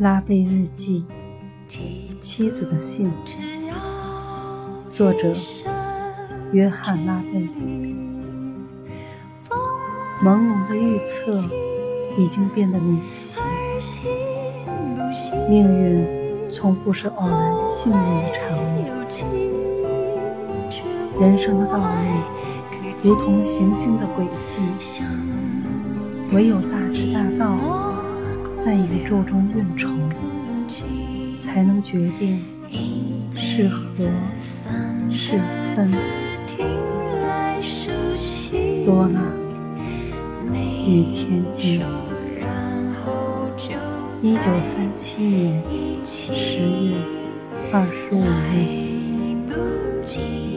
拉贝日记，妻子的信，作者约翰·拉贝。朦胧的预测已经变得明晰，命运从不是偶然幸运的产物，人生的道路如同行星的轨迹，唯有大智大道。在宇宙中运筹，才能决定是合是分。多纳与天津，一九三七年十月二十五日。